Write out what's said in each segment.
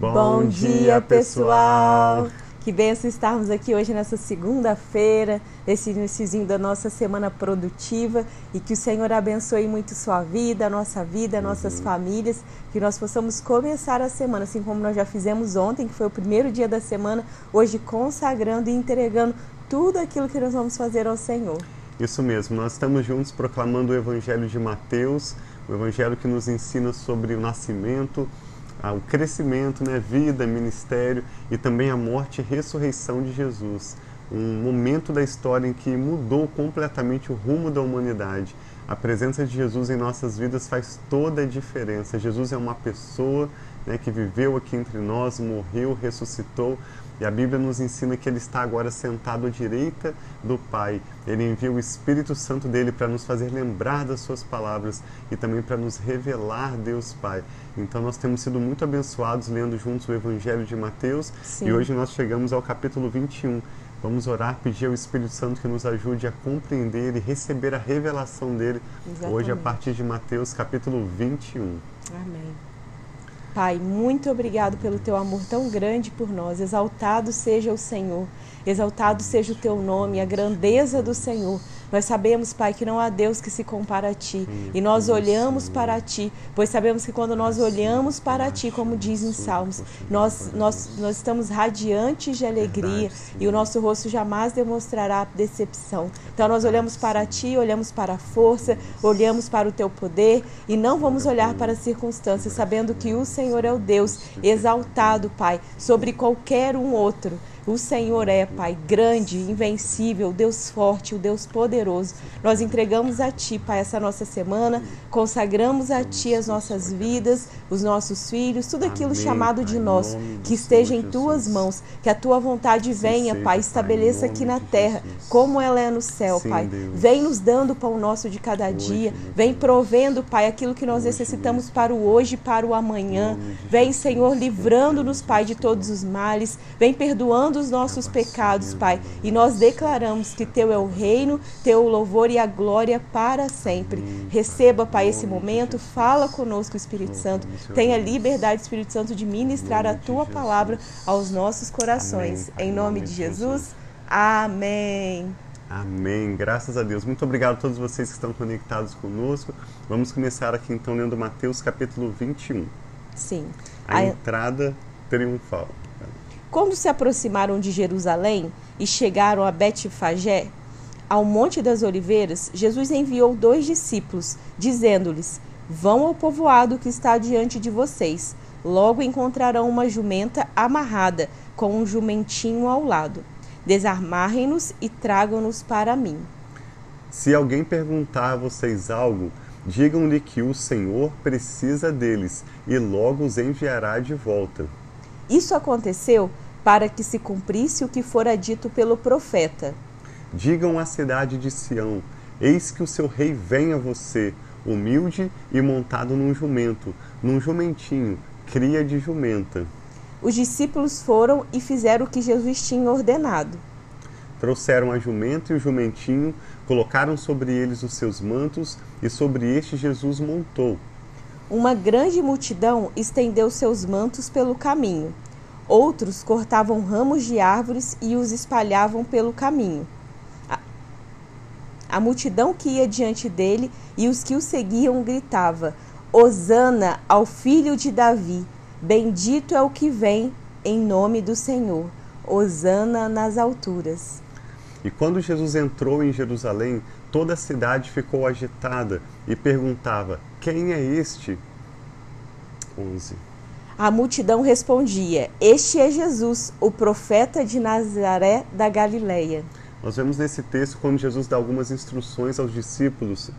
Bom, dia, pessoal! Que benção estarmos aqui hoje nessa segunda-feira, esse iníciozinho da nossa semana produtiva e que o Senhor abençoe muito sua vida, a nossa vida, nossas uhum. famílias, que nós possamos começar a semana, assim como nós já fizemos ontem, que foi o primeiro dia da semana, hoje consagrando e entregando tudo aquilo que nós vamos fazer ao Senhor. Isso mesmo, nós estamos juntos proclamando o Evangelho de Mateus, o Evangelho que nos ensina sobre o nascimento, o crescimento, né, vida, ministério e também a morte e ressurreição de Jesus. Um momento da história em que mudou completamente o rumo da humanidade. A presença de Jesus em nossas vidas faz toda a diferença. Jesus é uma pessoa né, que viveu aqui entre nós, morreu, ressuscitou, e a Bíblia nos ensina que ele está agora sentado à direita do Pai. Ele envia o Espírito Santo dele para nos fazer lembrar das suas palavras e também para nos revelar Deus Pai. Então nós temos sido muito abençoados lendo juntos o Evangelho de Mateus Sim. e hoje nós chegamos ao capítulo 21. Vamos orar, pedir ao Espírito Santo que nos ajude a compreender e receber a revelação dele Exatamente. hoje a partir de Mateus capítulo 21. Amém. Pai, muito obrigado pelo teu amor tão grande por nós. Exaltado seja o Senhor, exaltado seja o teu nome, a grandeza do Senhor. Nós sabemos, Pai, que não há Deus que se compara a Ti. E nós olhamos para Ti, pois sabemos que quando nós olhamos para Ti, como diz em Salmos, nós, nós, nós estamos radiantes de alegria e o nosso rosto jamais demonstrará decepção. Então nós olhamos para Ti, olhamos para a força, olhamos para o Teu poder e não vamos olhar para as circunstâncias, sabendo que o Senhor é o Deus. exaltado, Pai, sobre qualquer um outro. O Senhor é, Pai, grande, invencível, Deus forte, o Deus poderoso. Nós entregamos a Ti, Pai, essa nossa semana, consagramos a Ti as nossas vidas, os nossos filhos, tudo aquilo Amém, chamado de nós, que esteja em Tuas mãos, que a Tua vontade venha, Pai, estabeleça aqui na terra, como ela é no céu, Pai. Vem nos dando o pão nosso de cada dia, vem provendo, Pai, aquilo que nós necessitamos para o hoje e para o amanhã. Vem, Senhor, livrando-nos, Pai, de todos os males, vem perdoando os nossos pecados, Pai. E nós declaramos que Teu é o reino, Teu louvor e a glória para sempre. Receba, Pai, esse momento. Fala conosco, Espírito Santo. Tenha liberdade, Espírito Santo, de ministrar a Tua palavra aos nossos corações. Em nome de Jesus. Amém. Amém. Graças a Deus. Muito obrigado a todos vocês que estão conectados conosco. Vamos começar aqui então lendo Mateus capítulo 21. Sim. A, a... entrada triunfal. Quando se aproximaram de Jerusalém e chegaram a Betfagé, ao Monte das Oliveiras, Jesus enviou dois discípulos, dizendo-lhes: Vão ao povoado que está diante de vocês. Logo encontrarão uma jumenta amarrada, com um jumentinho ao lado. Desarmarem-nos e tragam-nos para mim. Se alguém perguntar a vocês algo, digam-lhe que o Senhor precisa deles e logo os enviará de volta. Isso aconteceu para que se cumprisse o que fora dito pelo profeta. Digam à cidade de Sião: Eis que o seu rei vem a você, humilde e montado num jumento, num jumentinho, cria de jumenta. Os discípulos foram e fizeram o que Jesus tinha ordenado. Trouxeram a jumento e o jumentinho, colocaram sobre eles os seus mantos, e sobre este Jesus montou uma grande multidão estendeu seus mantos pelo caminho. Outros cortavam ramos de árvores e os espalhavam pelo caminho. A, multidão que ia diante dele e os que o seguiam gritava: Hosana ao filho de Davi! Bendito é o que vem em nome do Senhor. Hosana nas alturas. E quando Jesus entrou em Jerusalém, toda a cidade ficou agitada e perguntava: Quem é este? 11. A multidão respondia: Este é Jesus, o profeta de Nazaré da Galileia. Nós vemos nesse texto quando Jesus dá algumas instruções aos discípulos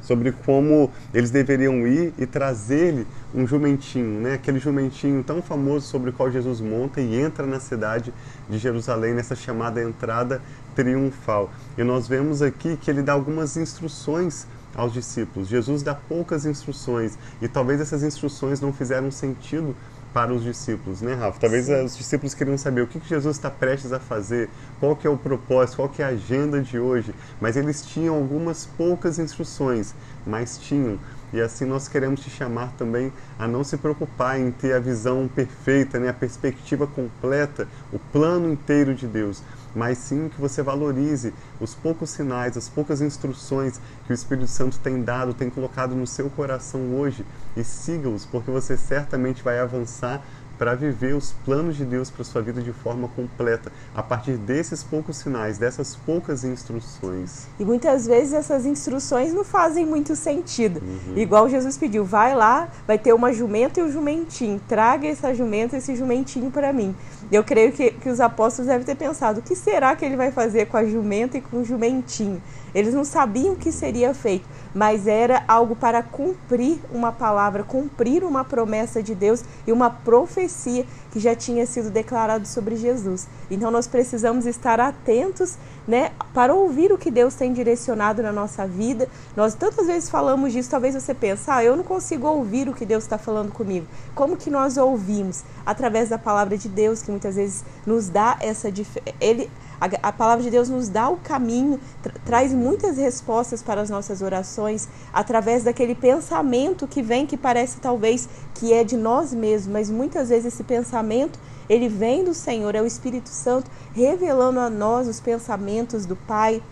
sobre como eles deveriam ir e trazer-lhe um jumentinho, né? aquele jumentinho tão famoso sobre o qual Jesus monta e entra na cidade de Jerusalém nessa chamada entrada triunfal. E nós vemos aqui que ele dá algumas instruções aos discípulos. Jesus dá poucas instruções e talvez essas instruções não fizeram sentido para os discípulos, né, Rafa? Talvez Sim. os discípulos queriam saber o que Jesus está prestes a fazer, qual que é o propósito, qual que é a agenda de hoje, mas eles tinham algumas poucas instruções, mas tinham E assim nós queremos te chamar também a não se preocupar em ter a visão perfeita, né, a perspectiva completa, o plano inteiro de Deus, mas sim que você valorize os poucos sinais, as poucas instruções que o Espírito Santo tem dado, tem colocado no seu coração hoje. E siga-os, porque você certamente vai avançar para viver os planos de Deus para sua vida de forma completa, a partir desses poucos sinais, dessas poucas instruções. E muitas vezes essas instruções não fazem muito sentido. Uhum. Igual Jesus pediu, vai lá, vai ter uma jumenta e um jumentinho, traga essa jumenta e esse jumentinho para mim. Eu creio que, que os apóstolos devem ter pensado, o que será que ele vai fazer com a jumenta e com o jumentinho? Eles não sabiam o que seria feito, mas era algo para cumprir uma palavra, cumprir uma promessa de Deus e uma profecia que já tinha sido declarado sobre Jesus. Então nós precisamos estar atentos, né, para ouvir o que Deus tem direcionado na nossa vida. Nós tantas vezes falamos disso, talvez você pense, ah, eu não consigo ouvir o que Deus está falando comigo. Como que nós ouvimos? Através da palavra de Deus, que muitas vezes nos dá essa ele a, a palavra de Deus nos dá o caminho, tra traz muitas respostas para as nossas orações através daquele pensamento que vem que parece talvez que é de nós mesmos, mas muitas vezes esse pensamento ele vem do Senhor, é o Espírito Santo revelando a nós os pensamentos do Pai.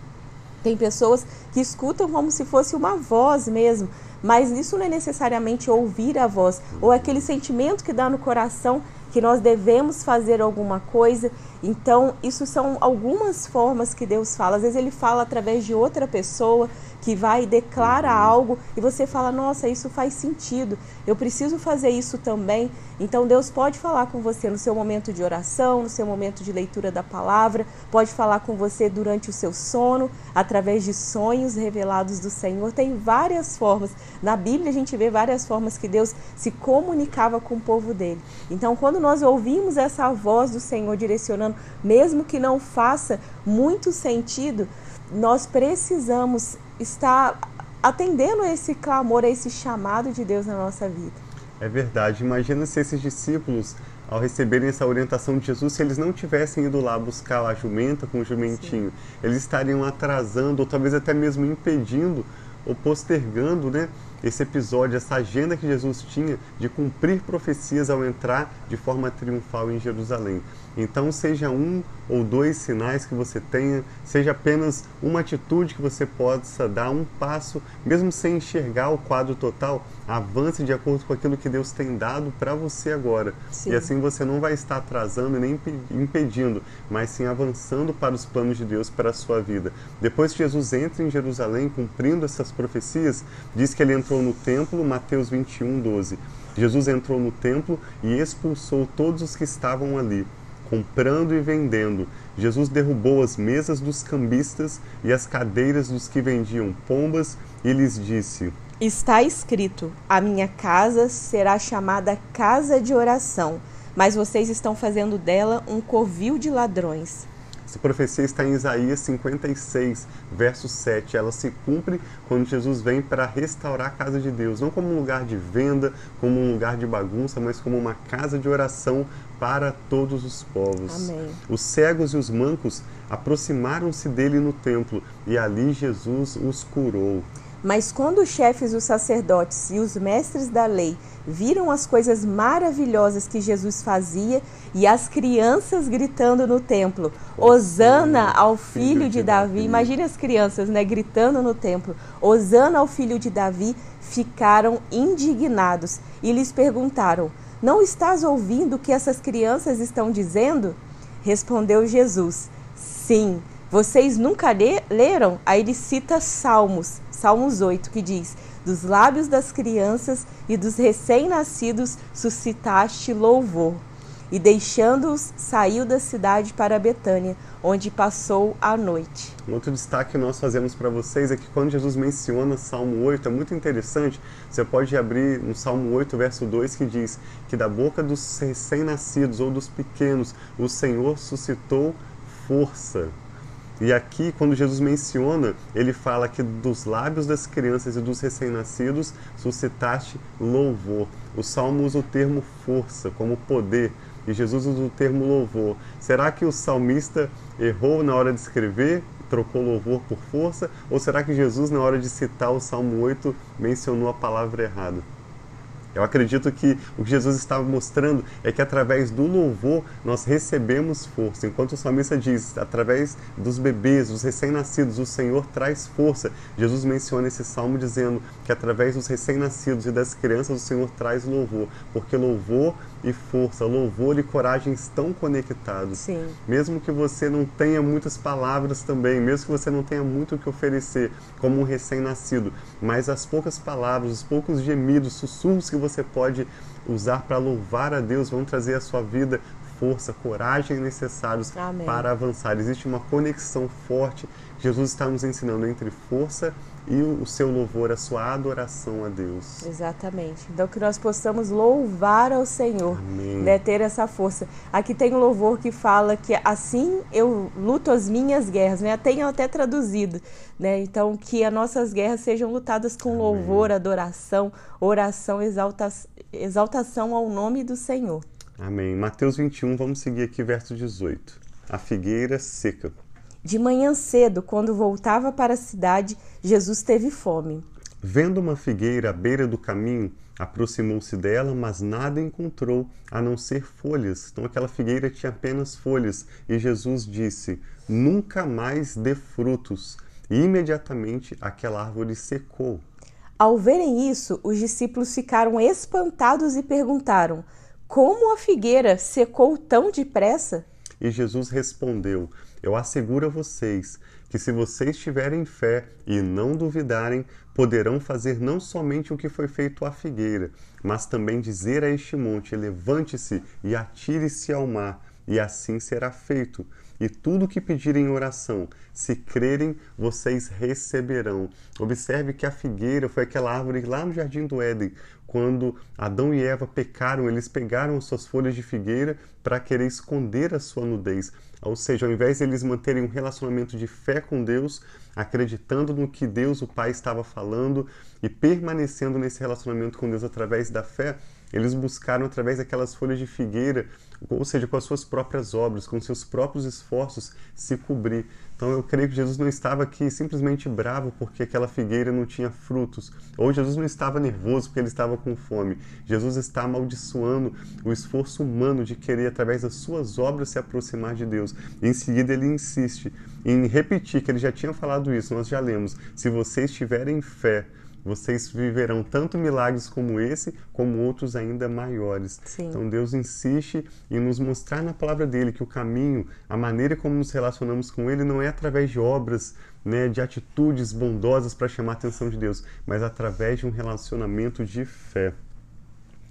Tem pessoas que escutam como se fosse uma voz mesmo, mas isso não é necessariamente ouvir a voz, ou aquele sentimento que dá no coração que nós devemos fazer alguma coisa. Então, isso são algumas formas que Deus fala. Às vezes ele fala através de outra pessoa que vai e declara algo e você fala: "Nossa, isso faz sentido. Eu preciso fazer isso também". Então Deus pode falar com você no seu momento de oração, no seu momento de leitura da palavra, pode falar com você durante o seu sono, através de sonhos revelados do Senhor. Tem várias formas. Na Bíblia a gente vê várias formas que Deus se comunicava com o povo dele. Então, quando nós ouvimos essa voz do Senhor direcionando, mesmo que não faça muito sentido, nós precisamos estar atendendo a esse clamor, a esse chamado de Deus na nossa vida. É verdade. Imagina se esses discípulos, ao receberem essa orientação de Jesus, se eles não tivessem ido lá buscar a jumenta com o jumentinho, Sim. eles estariam atrasando ou talvez até mesmo impedindo ou postergando, né? esse episódio, essa agenda que Jesus tinha de cumprir profecias ao entrar de forma triunfal em Jerusalém. Então, seja um ou dois sinais que você tenha, seja apenas uma atitude que você possa dar, um passo, mesmo sem enxergar o quadro total, avance de acordo com aquilo que Deus tem dado para você agora. Sim. E assim você não vai estar atrasando nem impedindo, mas sim avançando para os planos de Deus para a sua vida. Depois que Jesus entra em Jerusalém, cumprindo essas profecias, diz que ele entrou no templo, Mateus 21, 12. Jesus entrou no templo e expulsou todos os que estavam ali comprando e vendendo. Jesus derrubou as mesas dos cambistas e as cadeiras dos que vendiam pombas e lhes disse: Está escrito: A minha casa será chamada casa de oração, mas vocês estão fazendo dela um covil de ladrões. Essa profecia está em Isaías 56, verso 7. Ela se cumpre quando Jesus vem para restaurar a casa de Deus, não como um lugar de venda, como um lugar de bagunça, mas como uma casa de oração para todos os povos. Amém. Os cegos e os mancos aproximaram-se dele no templo e ali Jesus os curou. Mas quando os chefes dos sacerdotes e os mestres da lei viram as coisas maravilhosas que Jesus fazia e as crianças gritando no templo: Hosana ao filho de Davi. Imagine as crianças, né, gritando no templo: Hosana ao filho de Davi. Ficaram indignados e lhes perguntaram: Não estás ouvindo o que essas crianças estão dizendo? Respondeu Jesus: Sim. Vocês nunca leram? Aí ele cita Salmos Salmos 8, que diz: Dos lábios das crianças e dos recém-nascidos suscitaste louvor. E deixando-os, saiu da cidade para Betânia, onde passou a noite. Um outro destaque que nós fazemos para vocês é que quando Jesus menciona Salmo 8, é muito interessante. Você pode abrir no Salmo 8, verso 2, que diz que da boca dos recém-nascidos ou dos pequenos, o Senhor suscitou força. E aqui, quando Jesus menciona, ele fala que dos lábios das crianças e dos recém-nascidos suscitaste louvor. O Salmo usa o termo força como poder e Jesus usa o termo louvor. Será que o salmista errou na hora de escrever trocou louvor por força? Ou será que Jesus, na hora de citar o Salmo 8, mencionou a palavra errada? Eu acredito que o que Jesus estava mostrando é que através do louvor nós recebemos força. Enquanto o salmista diz, através dos bebês, dos recém-nascidos, o Senhor traz força. Jesus menciona esse salmo dizendo que através dos recém-nascidos e das crianças o Senhor traz louvor, porque louvor e força, louvor e coragem estão conectados. Sim. Mesmo que você não tenha muitas palavras também, mesmo que você não tenha muito o que oferecer como um recém-nascido, mas as poucas palavras, os poucos gemidos, sussurros que você pode usar para louvar a Deus vão trazer à sua vida força, coragem necessários Amém. para avançar. Existe uma conexão forte. Jesus está nos ensinando entre força e o seu louvor, a sua adoração a Deus. Exatamente. Então que nós possamos louvar ao Senhor, Amém. né, ter essa força. Aqui tem um louvor que fala que assim eu luto as minhas guerras, né? Tenho até traduzido, né? Então que as nossas guerras sejam lutadas com louvor, adoração, oração, exalta, exaltação ao nome do Senhor. Amém. Mateus 21, vamos seguir aqui, verso 18. A figueira seca. De manhã cedo, quando voltava para a cidade, Jesus teve fome. Vendo uma figueira à beira do caminho, aproximou-se dela, mas nada encontrou a não ser folhas. Então aquela figueira tinha apenas folhas. E Jesus disse: Nunca mais dê frutos. E imediatamente aquela árvore secou. Ao verem isso, os discípulos ficaram espantados e perguntaram: Como a figueira secou tão depressa? E Jesus respondeu: Eu asseguro a vocês que, se vocês tiverem fé e não duvidarem, poderão fazer não somente o que foi feito à figueira, mas também dizer a este monte: Levante-se e atire-se ao mar, e assim será feito. E tudo o que pedirem em oração, se crerem, vocês receberão. Observe que a figueira foi aquela árvore lá no jardim do Éden, quando Adão e Eva pecaram, eles pegaram as suas folhas de figueira para querer esconder a sua nudez. Ou seja, ao invés de eles manterem um relacionamento de fé com Deus, acreditando no que Deus, o Pai, estava falando e permanecendo nesse relacionamento com Deus através da fé, eles buscaram através daquelas folhas de figueira, ou seja, com as suas próprias obras, com seus próprios esforços, se cobrir. Então eu creio que Jesus não estava aqui simplesmente bravo porque aquela figueira não tinha frutos, ou Jesus não estava nervoso porque ele estava com fome. Jesus está amaldiçoando o esforço humano de querer, através das suas obras, se aproximar de Deus. E em seguida ele insiste em repetir que ele já tinha falado isso, nós já lemos: se vocês tiverem fé, vocês viverão tanto milagres como esse, como outros ainda maiores. Sim. Então Deus insiste em nos mostrar na palavra dele que o caminho, a maneira como nos relacionamos com ele não é através de obras, né, de atitudes bondosas para chamar a atenção de Deus, mas através de um relacionamento de fé.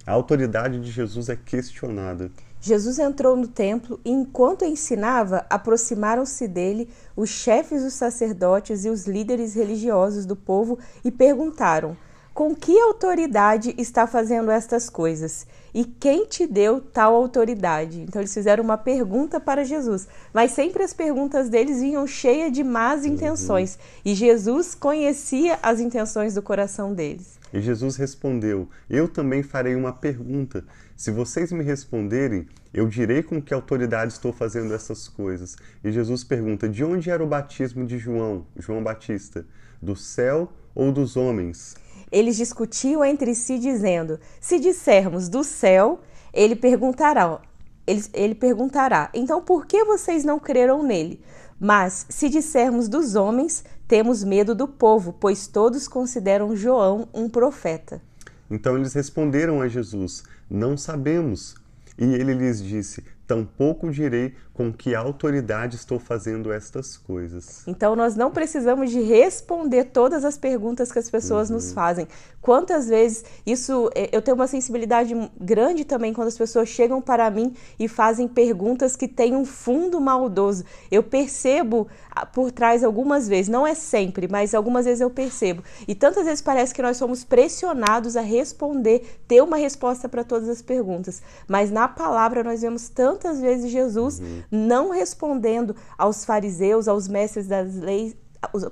A autoridade de Jesus é questionada. Jesus entrou no templo e, enquanto ensinava, aproximaram-se dele os chefes dos sacerdotes e os líderes religiosos do povo e perguntaram: Com que autoridade está fazendo estas coisas? E quem te deu tal autoridade? Então eles fizeram uma pergunta para Jesus, mas sempre as perguntas deles vinham cheias de más intenções, e Jesus conhecia as intenções do coração deles. E Jesus respondeu: Eu também farei uma pergunta. Se vocês me responderem, eu direi com que autoridade estou fazendo essas coisas. E Jesus pergunta: De onde era o batismo de João, João Batista? Do céu ou dos homens? Eles discutiam entre si, dizendo: Se dissermos do céu, ele perguntará. Ele, ele perguntará: Então por que vocês não creram nele? Mas se dissermos dos homens, temos medo do povo, pois todos consideram João um profeta. Então eles responderam a Jesus: Não sabemos. E ele lhes disse: Tampouco direi com que autoridade estou fazendo estas coisas. Então nós não precisamos de responder todas as perguntas que as pessoas uhum. nos fazem. Quantas vezes isso eu tenho uma sensibilidade grande também quando as pessoas chegam para mim e fazem perguntas que têm um fundo maldoso. Eu percebo por trás algumas vezes, não é sempre, mas algumas vezes eu percebo. E tantas vezes parece que nós somos pressionados a responder, ter uma resposta para todas as perguntas. Mas na palavra nós vemos tantas vezes Jesus uhum. Não respondendo aos fariseus, aos mestres das leis,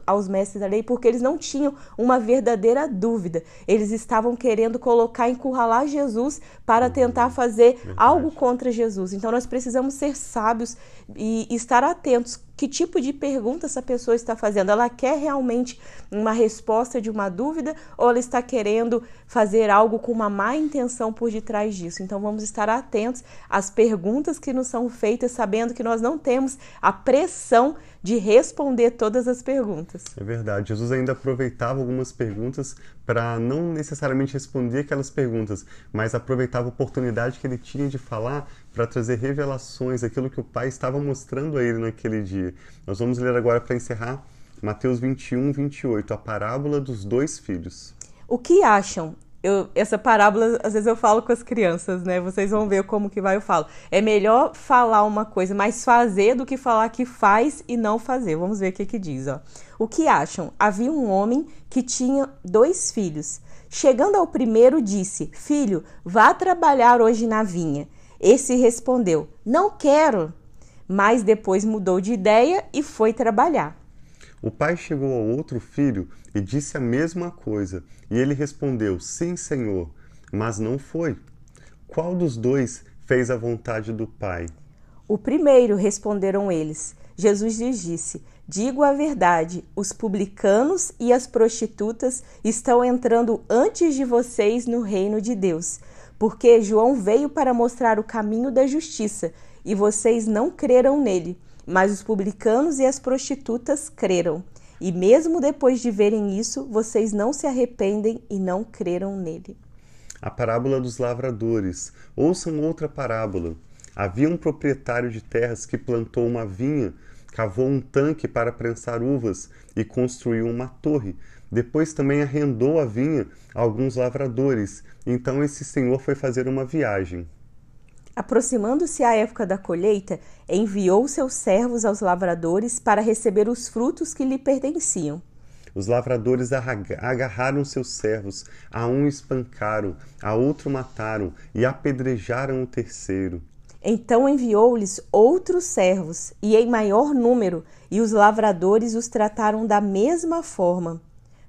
aos mestres da lei porque eles não tinham uma verdadeira dúvida. Eles estavam querendo colocar, encurralar Jesus para uhum. tentar fazer Verdade. algo contra Jesus. Então nós precisamos ser sábios e estar atentos que tipo de pergunta essa pessoa está fazendo. Ela quer realmente uma resposta de uma dúvida ou ela está querendo fazer algo com uma má intenção por detrás disso? Então vamos estar atentos às perguntas que nos são feitas, sabendo que nós não temos a pressão de responder todas as perguntas. É verdade. Jesus ainda aproveitava algumas perguntas para não necessariamente responder aquelas perguntas, mas aproveitava a oportunidade que ele tinha de falar para trazer revelações, aquilo que o Pai estava mostrando a ele naquele dia. Nós vamos ler agora para encerrar Mateus 21, 28, a parábola dos dois filhos. O que acham? Eu, essa parábola, às vezes eu falo com as crianças, né? Vocês vão ver como que vai eu falo. É melhor falar uma coisa, mas fazer do que falar que faz e não fazer. Vamos ver o que que diz, ó. O que acham? Havia um homem que tinha dois filhos. Chegando ao primeiro, disse: Filho, vá trabalhar hoje na vinha. Esse respondeu: Não quero. Mas depois mudou de ideia e foi trabalhar. O pai chegou ao outro filho e disse a mesma coisa. E ele respondeu: Sim, senhor, mas não foi. Qual dos dois fez a vontade do pai? O primeiro, responderam eles. Jesus lhes disse: Digo a verdade, os publicanos e as prostitutas estão entrando antes de vocês no reino de Deus, porque João veio para mostrar o caminho da justiça e vocês não creram nele. Mas os publicanos e as prostitutas creram. E mesmo depois de verem isso, vocês não se arrependem e não creram nele. A parábola dos lavradores. Ouçam outra parábola. Havia um proprietário de terras que plantou uma vinha, cavou um tanque para prensar uvas e construiu uma torre. Depois também arrendou a vinha a alguns lavradores. Então esse senhor foi fazer uma viagem. Aproximando-se a época da colheita, enviou seus servos aos lavradores para receber os frutos que lhe pertenciam. Os lavradores agarraram seus servos, a um espancaram, a outro mataram e apedrejaram o terceiro. Então enviou-lhes outros servos, e em maior número, e os lavradores os trataram da mesma forma.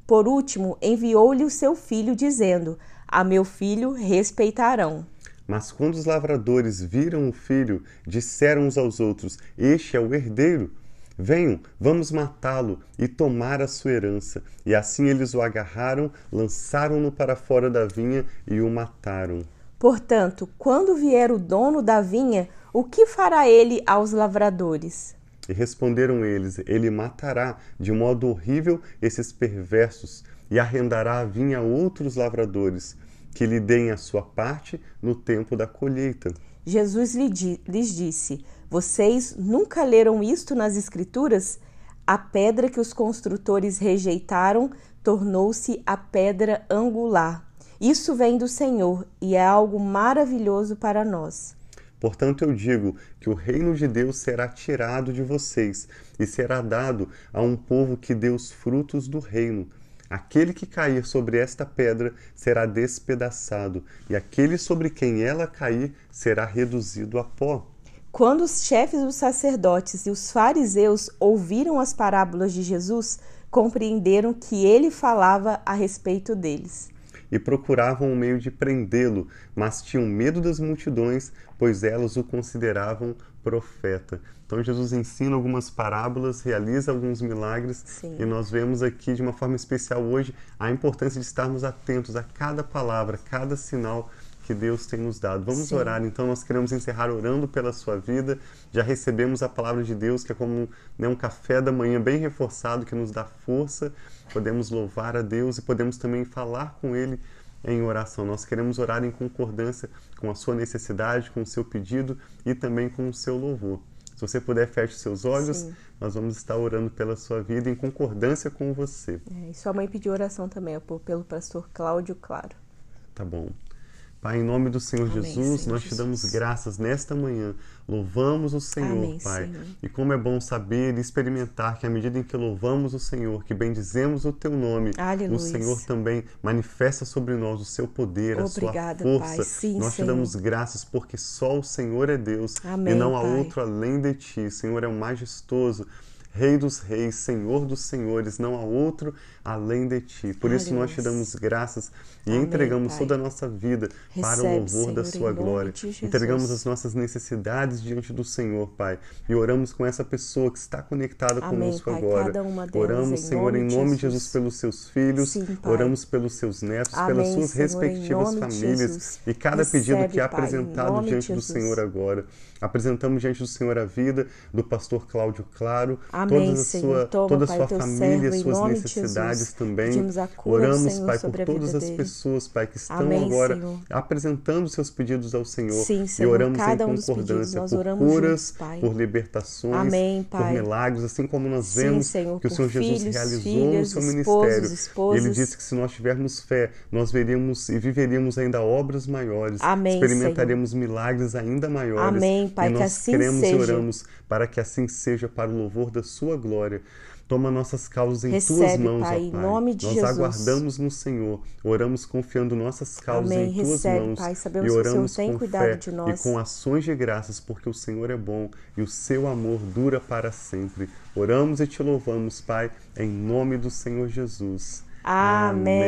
Por último, enviou-lhe o seu filho, dizendo: A meu filho respeitarão. Mas quando os lavradores viram o filho, disseram uns aos outros: Este é o herdeiro. Venham, vamos matá-lo e tomar a sua herança. E assim eles o agarraram, lançaram-no para fora da vinha e o mataram. Portanto, quando vier o dono da vinha, o que fará ele aos lavradores? E responderam eles: Ele matará de modo horrível esses perversos e arrendará a vinha a outros lavradores que lhe deem a sua parte no tempo da colheita. Jesus lhes disse: Vocês nunca leram isto nas Escrituras? A pedra que os construtores rejeitaram tornou-se a pedra angular. Isso vem do Senhor e é algo maravilhoso para nós. Portanto, eu digo que o reino de Deus será tirado de vocês e será dado a um povo que dê os frutos do reino. Aquele que cair sobre esta pedra será despedaçado, e aquele sobre quem ela cair será reduzido a pó. Quando os chefes dos sacerdotes e os fariseus ouviram as parábolas de Jesus, compreenderam que ele falava a respeito deles. E procuravam um meio de prendê-lo, mas tinham medo das multidões, pois elas o consideravam profeta. Então Jesus ensina algumas parábolas, realiza alguns milagres Sim. e nós vemos aqui de uma forma especial hoje a importância de estarmos atentos a cada palavra, cada sinal que Deus tem nos dado. Vamos Sim. orar, então nós queremos encerrar orando pela sua vida. Já recebemos a palavra de Deus, que é como né, um café da manhã bem reforçado, que nos dá força. Podemos louvar a Deus e podemos também falar com Ele em oração. Nós queremos orar em concordância com a sua necessidade, com o seu pedido e também com o seu louvor. Se você puder, feche seus olhos. Sim. Nós vamos estar orando pela sua vida em concordância com você. É, e sua mãe pediu oração também, pelo pastor Cláudio Claro. Tá bom. Pai, em nome do Senhor Amém, Jesus, Senhor nós te damos graças nesta manhã. Louvamos o Senhor, Amém, Pai. Senhor. E como é bom saber e experimentar que à medida em que louvamos o Senhor, que bendizemos o teu nome, Aleluia. o Senhor também manifesta sobre nós o seu poder, Obrigada, a sua força. Sim, nós Senhor. te damos graças porque só o Senhor é Deus Amém, e não há Pai. outro além de ti. O Senhor é o majestoso Rei dos reis, Senhor dos senhores, não há outro além de ti. Por isso nós te damos graças e Amém, entregamos Pai. toda a nossa vida Recebe, para o louvor Senhor, da sua glória. Entregamos as nossas necessidades diante do Senhor, Pai, e oramos com essa pessoa que está conectada Amém, conosco Pai, agora. Delas, oramos, em Senhor, em nome de Jesus. Jesus pelos seus filhos, Sim, oramos pelos seus netos, Amém, pelas suas Senhor, respectivas famílias e cada Recebe, pedido que é Pai, apresentado diante do Senhor agora. Apresentamos diante do Senhor a vida do pastor Cláudio Claro, Amém, toda a Senhor. sua, Toma, toda a pai, sua teu família, servo, suas necessidades também. Oramos, Senhor, Pai, por todas as dele. pessoas, Pai, que estão Amém, agora Senhor. apresentando seus pedidos ao Senhor. Sim, e Senhor, oramos cada em um concordância pedidos, por curas, juntos, Pai. por libertações, Amém, por Pai. milagres, assim como nós Sim, vemos Senhor, que o Senhor Jesus filhos, realizou filhas, o seu esposos, ministério. esposas. Ele disse que se nós tivermos fé, nós veríamos e viveríamos ainda obras maiores. Amém, Experimentaremos milagres ainda maiores. Amém, Pai, e que nós assim cremos seja. e oramos para que assim seja para o louvor da sua glória. Toma nossas causas em Recebe, tuas mãos, Pai, ó em Pai. nome de Nós Jesus. aguardamos no Senhor, oramos confiando nossas causas Amém. em tuas Recebe, mãos Pai. Sabemos e que o Senhor oramos tem com cuidado fé de e nós. com ações de graças, porque o Senhor é bom e o seu amor dura para sempre. Oramos e te louvamos, Pai, em nome do Senhor Jesus. Amém.